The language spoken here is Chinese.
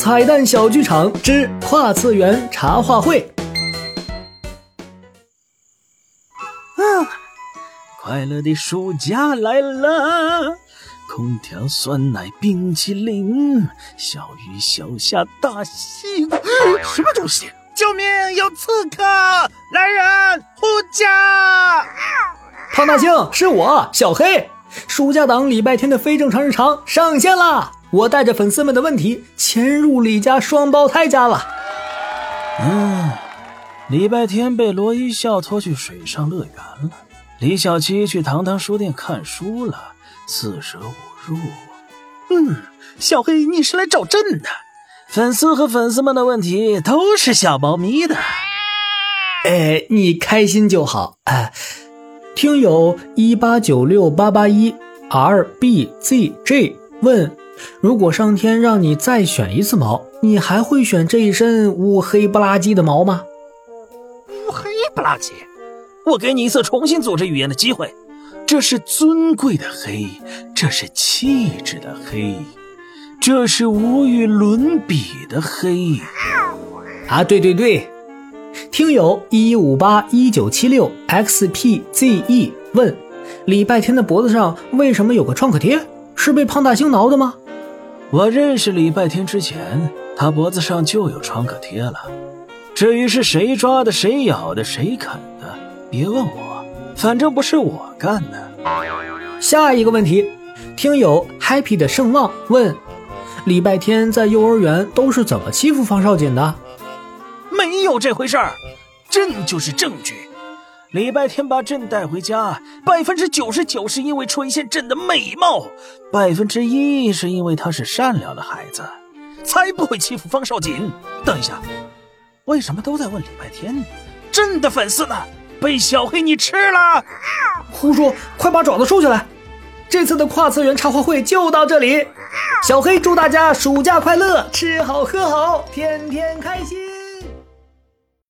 彩蛋小剧场之跨次元茶话会。啊，快乐的暑假来了，空调、酸奶、冰淇淋，小鱼、小虾、大西瓜，什么东西？救命！有刺客！来人，护驾！胖大星，是我，小黑。暑假档礼拜天的非正常日常上线啦！我带着粉丝们的问题潜入李家双胞胎家了。嗯，礼拜天被罗一笑拖去水上乐园了。李小七去堂堂书店看书了。四舍五入，嗯，小黑你是来找朕的。粉丝和粉丝们的问题都是小猫咪的。哎，你开心就好。哎。听友一八九六八八一 R B Z J 问：如果上天让你再选一次毛，你还会选这一身乌黑不拉几的毛吗？乌黑不拉几？我给你一次重新组织语言的机会。这是尊贵的黑，这是气质的黑，这是无与伦比的黑。啊，对对对。听友一五八一九七六 xpze 问：礼拜天的脖子上为什么有个创可贴？是被胖大星挠的吗？我认识礼拜天之前，他脖子上就有创可贴了。至于是谁抓的、谁咬的、谁啃的，别问我，反正不是我干的。下一个问题，听友 happy 的盛旺问：礼拜天在幼儿园都是怎么欺负方少锦的？没有这回事儿，朕就是证据。礼拜天把朕带回家，百分之九十九是因为垂涎朕的美貌，百分之一是因为他是善良的孩子，才不会欺负方少锦。等一下，为什么都在问礼拜天？朕的粉丝呢？被小黑你吃了？胡说！快把爪子收起来！这次的跨次元茶话会就到这里。小黑祝大家暑假快乐，吃好喝好，天天开心。